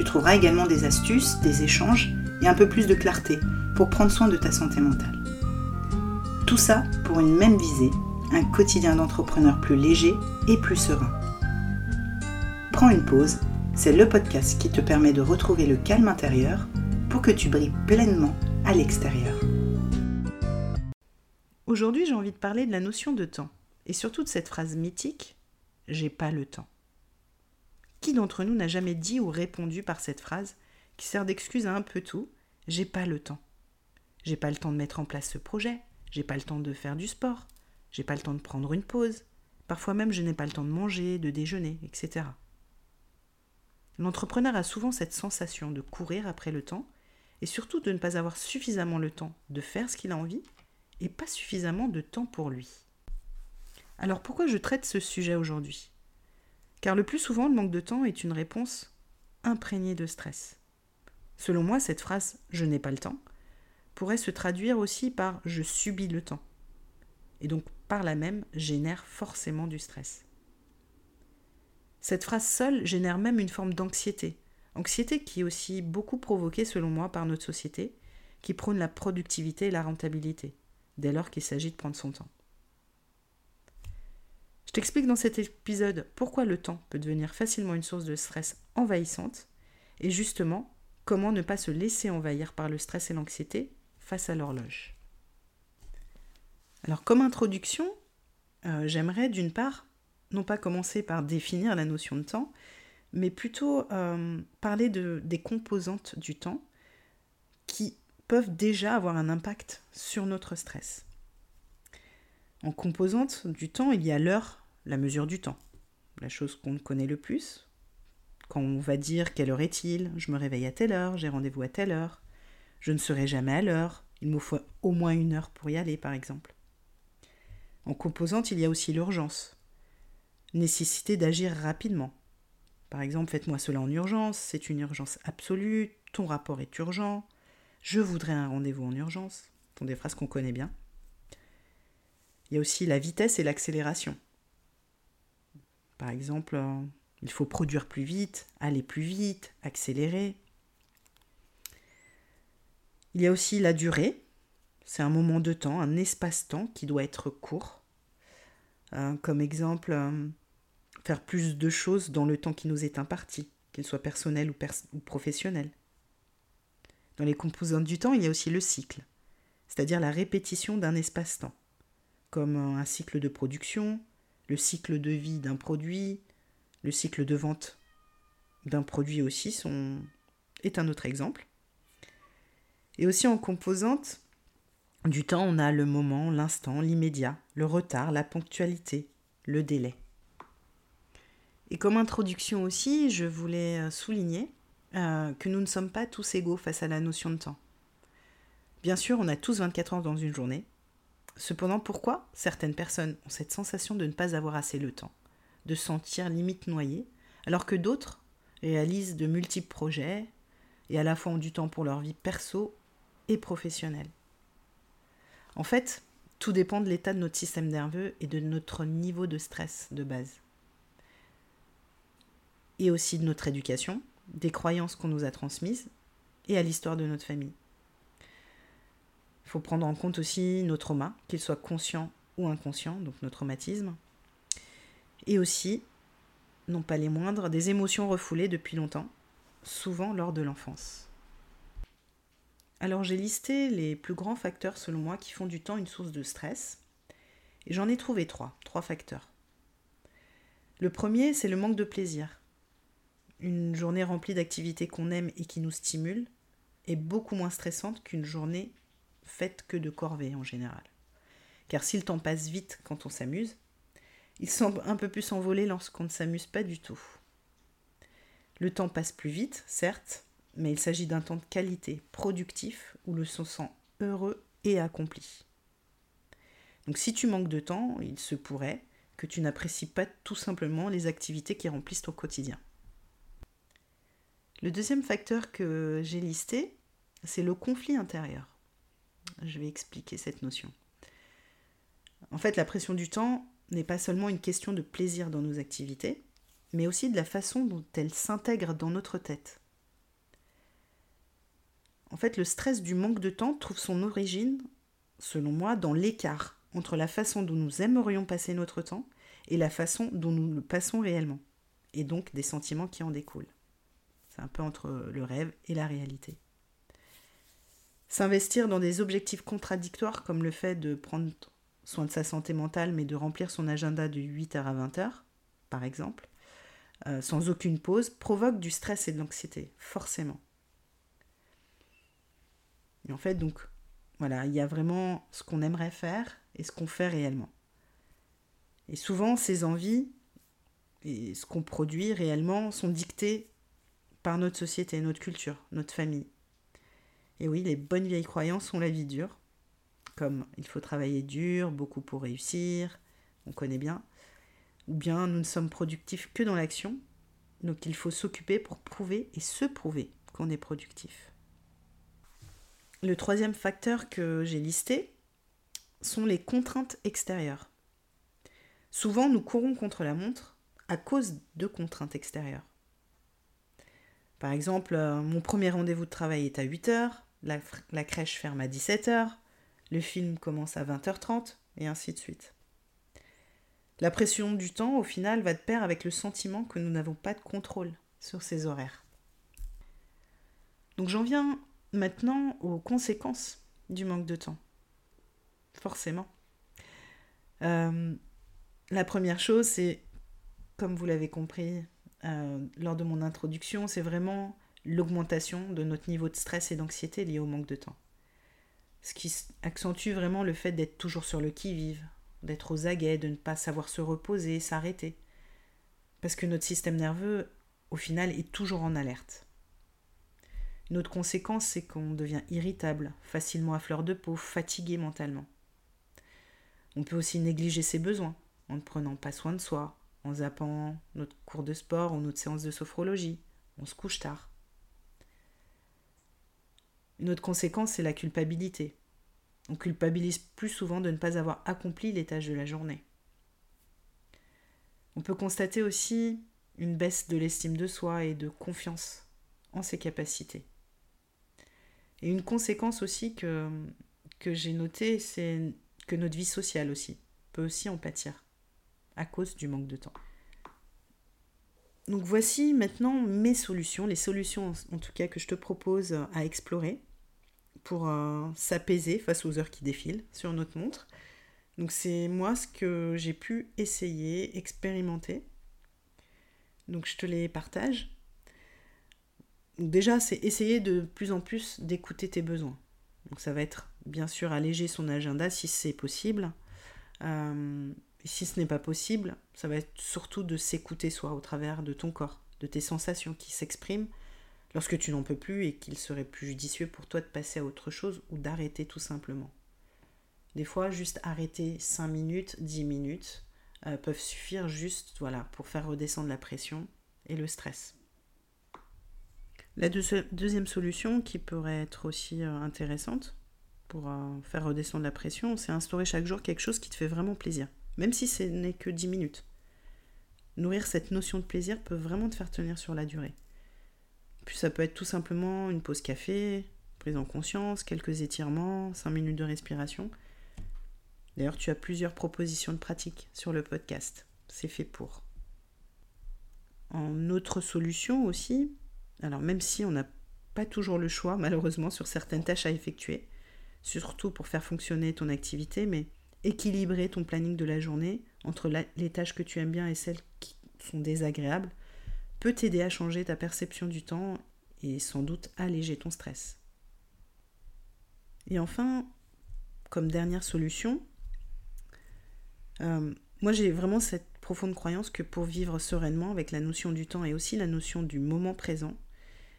Tu trouveras également des astuces, des échanges et un peu plus de clarté pour prendre soin de ta santé mentale. Tout ça pour une même visée, un quotidien d'entrepreneur plus léger et plus serein. Prends une pause, c'est le podcast qui te permet de retrouver le calme intérieur pour que tu brilles pleinement à l'extérieur. Aujourd'hui, j'ai envie de parler de la notion de temps et surtout de cette phrase mythique J'ai pas le temps. Qui d'entre nous n'a jamais dit ou répondu par cette phrase qui sert d'excuse à un peu tout J'ai pas le temps. J'ai pas le temps de mettre en place ce projet, j'ai pas le temps de faire du sport, j'ai pas le temps de prendre une pause, parfois même je n'ai pas le temps de manger, de déjeuner, etc. L'entrepreneur a souvent cette sensation de courir après le temps et surtout de ne pas avoir suffisamment le temps de faire ce qu'il a envie et pas suffisamment de temps pour lui. Alors pourquoi je traite ce sujet aujourd'hui? Car le plus souvent, le manque de temps est une réponse imprégnée de stress. Selon moi, cette phrase je n'ai pas le temps pourrait se traduire aussi par je subis le temps. Et donc par là même génère forcément du stress. Cette phrase seule génère même une forme d'anxiété. Anxiété qui est aussi beaucoup provoquée selon moi par notre société, qui prône la productivité et la rentabilité dès lors qu'il s'agit de prendre son temps. Je t'explique dans cet épisode pourquoi le temps peut devenir facilement une source de stress envahissante et justement comment ne pas se laisser envahir par le stress et l'anxiété face à l'horloge. Alors comme introduction, euh, j'aimerais d'une part non pas commencer par définir la notion de temps, mais plutôt euh, parler de, des composantes du temps qui peuvent déjà avoir un impact sur notre stress. En composante du temps, il y a l'heure, la mesure du temps, la chose qu'on connaît le plus. Quand on va dire quelle heure est-il, je me réveille à telle heure, j'ai rendez-vous à telle heure, je ne serai jamais à l'heure, il me faut au moins une heure pour y aller par exemple. En composante, il y a aussi l'urgence, nécessité d'agir rapidement. Par exemple, faites-moi cela en urgence, c'est une urgence absolue, ton rapport est urgent, je voudrais un rendez-vous en urgence, ce sont des phrases qu'on connaît bien. Il y a aussi la vitesse et l'accélération. Par exemple, euh, il faut produire plus vite, aller plus vite, accélérer. Il y a aussi la durée. C'est un moment de temps, un espace-temps qui doit être court. Euh, comme exemple, euh, faire plus de choses dans le temps qui nous est imparti, qu'il soit personnel ou, ou professionnel. Dans les composantes du temps, il y a aussi le cycle, c'est-à-dire la répétition d'un espace-temps, comme un cycle de production, le cycle de vie d'un produit, le cycle de vente d'un produit aussi sont... est un autre exemple. Et aussi en composante du temps, on a le moment, l'instant, l'immédiat, le retard, la ponctualité, le délai. Et comme introduction aussi, je voulais euh, souligner euh, que nous ne sommes pas tous égaux face à la notion de temps. Bien sûr, on a tous 24 heures dans une journée. Cependant, pourquoi certaines personnes ont cette sensation de ne pas avoir assez le temps, de sentir limite noyé, alors que d'autres réalisent de multiples projets et à la fois ont du temps pour leur vie perso et professionnelle? En fait, tout dépend de l'état de notre système nerveux et de notre niveau de stress de base. Et aussi de notre éducation, des croyances qu'on nous a transmises et à l'histoire de notre famille. Il faut prendre en compte aussi nos traumas, qu'ils soient conscients ou inconscients, donc nos traumatismes. Et aussi, non pas les moindres, des émotions refoulées depuis longtemps, souvent lors de l'enfance. Alors j'ai listé les plus grands facteurs selon moi qui font du temps une source de stress. Et j'en ai trouvé trois, trois facteurs. Le premier, c'est le manque de plaisir une journée remplie d'activités qu'on aime et qui nous stimulent est beaucoup moins stressante qu'une journée faite que de corvées en général. Car si le temps passe vite quand on s'amuse, il semble un peu plus s'envoler lorsqu'on ne s'amuse pas du tout. Le temps passe plus vite, certes, mais il s'agit d'un temps de qualité, productif, où le se sent heureux et accompli. Donc si tu manques de temps, il se pourrait que tu n'apprécies pas tout simplement les activités qui remplissent ton quotidien. Le deuxième facteur que j'ai listé, c'est le conflit intérieur. Je vais expliquer cette notion. En fait, la pression du temps n'est pas seulement une question de plaisir dans nos activités, mais aussi de la façon dont elles s'intègrent dans notre tête. En fait, le stress du manque de temps trouve son origine, selon moi, dans l'écart entre la façon dont nous aimerions passer notre temps et la façon dont nous le passons réellement, et donc des sentiments qui en découlent. C'est un peu entre le rêve et la réalité. S'investir dans des objectifs contradictoires comme le fait de prendre soin de sa santé mentale mais de remplir son agenda de 8h à 20h, par exemple, euh, sans aucune pause, provoque du stress et de l'anxiété, forcément. Et en fait, donc, voilà, il y a vraiment ce qu'on aimerait faire et ce qu'on fait réellement. Et souvent, ces envies et ce qu'on produit réellement sont dictées par notre société, notre culture, notre famille. Et oui, les bonnes vieilles croyances sont la vie dure, comme il faut travailler dur, beaucoup pour réussir, on connaît bien, ou bien nous ne sommes productifs que dans l'action, donc il faut s'occuper pour prouver et se prouver qu'on est productif. Le troisième facteur que j'ai listé sont les contraintes extérieures. Souvent, nous courons contre la montre à cause de contraintes extérieures. Par exemple, euh, mon premier rendez-vous de travail est à 8h, la, crèche ferme à 17h, le film commence à 20h30, et ainsi de suite. La pression du temps, au final, va de pair avec le sentiment que nous n'avons pas de contrôle sur ces horaires. Donc j'en viens maintenant aux conséquences du manque de temps. Forcément. Euh, la première chose, c'est, comme vous l'avez compris euh, lors de mon introduction, c'est vraiment l'augmentation de notre niveau de stress et d'anxiété lié au manque de temps. Ce qui accentue vraiment le fait d'être toujours sur le qui-vive, d'être aux aguets, de ne pas savoir se reposer, s'arrêter. Parce que notre système nerveux, au final, est toujours en alerte. Une autre conséquence, c'est qu'on devient irritable, facilement à fleur de peau, fatigué mentalement. On peut aussi négliger ses besoins, en ne prenant pas soin de soi, en zappant notre cours de sport ou notre séance de sophrologie. On se couche tard. Une autre conséquence, c'est la culpabilité. On culpabilise plus souvent de ne pas avoir accompli les tâches de la journée. On peut constater aussi une baisse de l'estime de soi et de confiance en ses capacités. Et une conséquence aussi que, que j'ai notée, c'est que notre vie sociale aussi peut aussi en pâtir à cause du manque de temps. Donc voici maintenant mes solutions, les solutions en tout cas que je te propose à explorer pour euh, s'apaiser face aux heures qui défilent sur notre montre. Donc c'est moi ce que j'ai pu essayer, expérimenter. Donc je te les partage déjà, c'est essayer de plus en plus d'écouter tes besoins. Donc ça va être bien sûr alléger son agenda si c'est possible. Euh, si ce n'est pas possible, ça va être surtout de s'écouter soi au travers de ton corps, de tes sensations qui s'expriment lorsque tu n'en peux plus et qu'il serait plus judicieux pour toi de passer à autre chose ou d'arrêter tout simplement. Des fois, juste arrêter 5 minutes, 10 minutes euh, peuvent suffire juste voilà, pour faire redescendre la pression et le stress. La deuxième solution qui pourrait être aussi euh, intéressante pour euh, faire redescendre la pression, c'est instaurer chaque jour quelque chose qui te fait vraiment plaisir, même si ce n'est que 10 minutes. Nourrir cette notion de plaisir peut vraiment te faire tenir sur la durée. Puis ça peut être tout simplement une pause café, prise en conscience, quelques étirements, 5 minutes de respiration. D'ailleurs, tu as plusieurs propositions de pratique sur le podcast. C'est fait pour. En autre solution aussi, alors même si on n'a pas toujours le choix, malheureusement, sur certaines tâches à effectuer, surtout pour faire fonctionner ton activité, mais équilibrer ton planning de la journée entre les tâches que tu aimes bien et celles qui sont désagréables peut t'aider à changer ta perception du temps et sans doute alléger ton stress. Et enfin, comme dernière solution, euh, moi j'ai vraiment cette profonde croyance que pour vivre sereinement avec la notion du temps et aussi la notion du moment présent,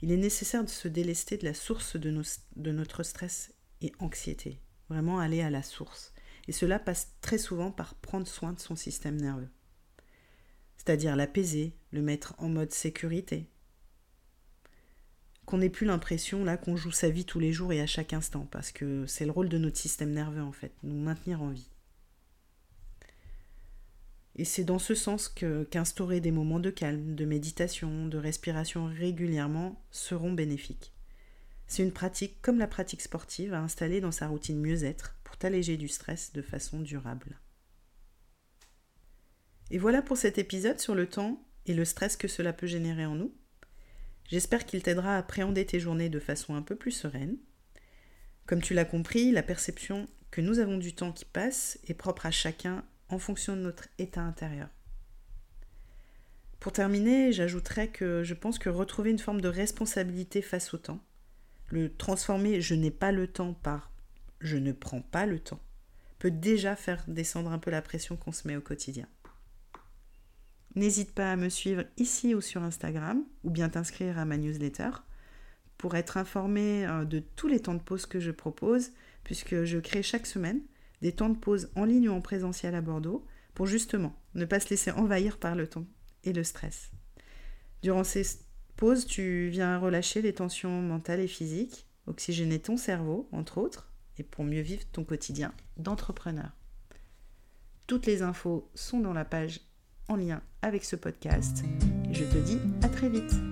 il est nécessaire de se délester de la source de, de notre stress et anxiété. Vraiment aller à la source. Et cela passe très souvent par prendre soin de son système nerveux. C'est-à-dire l'apaiser, le mettre en mode sécurité. Qu'on n'ait plus l'impression là qu'on joue sa vie tous les jours et à chaque instant, parce que c'est le rôle de notre système nerveux en fait, nous maintenir en vie. Et c'est dans ce sens que qu'instaurer des moments de calme, de méditation, de respiration régulièrement seront bénéfiques. C'est une pratique comme la pratique sportive à installer dans sa routine mieux-être pour t'alléger du stress de façon durable. Et voilà pour cet épisode sur le temps et le stress que cela peut générer en nous. J'espère qu'il t'aidera à appréhender tes journées de façon un peu plus sereine. Comme tu l'as compris, la perception que nous avons du temps qui passe est propre à chacun en fonction de notre état intérieur. Pour terminer, j'ajouterais que je pense que retrouver une forme de responsabilité face au temps, le transformer je n'ai pas le temps par je ne prends pas le temps, peut déjà faire descendre un peu la pression qu'on se met au quotidien. N'hésite pas à me suivre ici ou sur Instagram, ou bien t'inscrire à ma newsletter pour être informé euh, de tous les temps de pause que je propose, puisque je crée chaque semaine des temps de pause en ligne ou en présentiel à Bordeaux pour justement ne pas se laisser envahir par le temps et le stress. Durant ces pauses, tu viens relâcher les tensions mentales et physiques, oxygéner ton cerveau, entre autres, et pour mieux vivre ton quotidien d'entrepreneur. Toutes les infos sont dans la page en lien avec ce podcast. Je te dis à très vite.